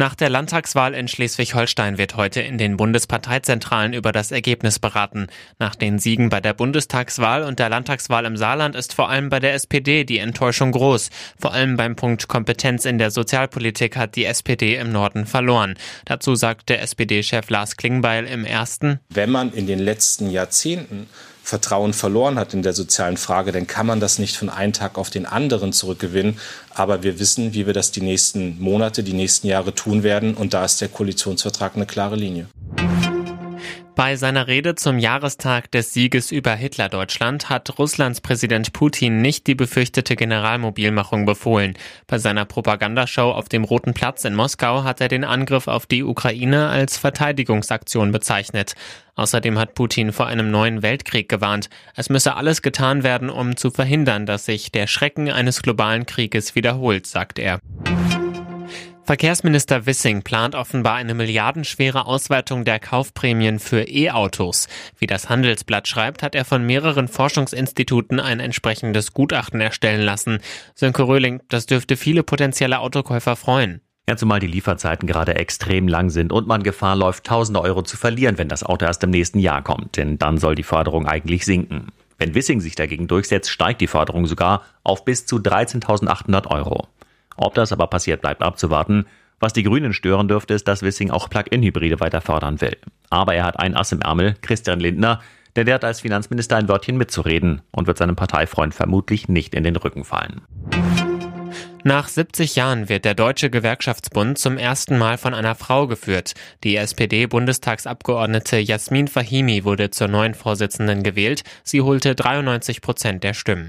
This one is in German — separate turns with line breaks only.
Nach der Landtagswahl in Schleswig-Holstein wird heute in den Bundesparteizentralen über das Ergebnis beraten. Nach den Siegen bei der Bundestagswahl und der Landtagswahl im Saarland ist vor allem bei der SPD die Enttäuschung groß. Vor allem beim Punkt Kompetenz in der Sozialpolitik hat die SPD im Norden verloren. Dazu sagt der SPD-Chef Lars Klingbeil im ersten.
Wenn man in den letzten Jahrzehnten Vertrauen verloren hat in der sozialen Frage, dann kann man das nicht von einem Tag auf den anderen zurückgewinnen. Aber wir wissen, wie wir das die nächsten Monate, die nächsten Jahre tun werden. Und da ist der Koalitionsvertrag eine klare Linie.
Bei seiner Rede zum Jahrestag des Sieges über Hitlerdeutschland hat Russlands Präsident Putin nicht die befürchtete Generalmobilmachung befohlen. Bei seiner Propagandashow auf dem Roten Platz in Moskau hat er den Angriff auf die Ukraine als Verteidigungsaktion bezeichnet. Außerdem hat Putin vor einem neuen Weltkrieg gewarnt. Es müsse alles getan werden, um zu verhindern, dass sich der Schrecken eines globalen Krieges wiederholt, sagt er. Verkehrsminister Wissing plant offenbar eine milliardenschwere Ausweitung der Kaufprämien für E-Autos. Wie das Handelsblatt schreibt, hat er von mehreren Forschungsinstituten ein entsprechendes Gutachten erstellen lassen. Sönke Röhling, das dürfte viele potenzielle Autokäufer freuen.
Ja, zumal die Lieferzeiten gerade extrem lang sind und man Gefahr läuft, tausende Euro zu verlieren, wenn das Auto erst im nächsten Jahr kommt. Denn dann soll die Förderung eigentlich sinken. Wenn Wissing sich dagegen durchsetzt, steigt die Förderung sogar auf bis zu 13.800 Euro. Ob das aber passiert, bleibt abzuwarten. Was die Grünen stören dürfte, ist, dass Wissing auch Plug-in-Hybride weiter fördern will. Aber er hat ein Ass im Ärmel, Christian Lindner, der hat als Finanzminister ein Wörtchen mitzureden und wird seinem Parteifreund vermutlich nicht in den Rücken fallen.
Nach 70 Jahren wird der Deutsche Gewerkschaftsbund zum ersten Mal von einer Frau geführt. Die SPD-Bundestagsabgeordnete Jasmin Fahimi wurde zur neuen Vorsitzenden gewählt. Sie holte 93 Prozent der Stimmen.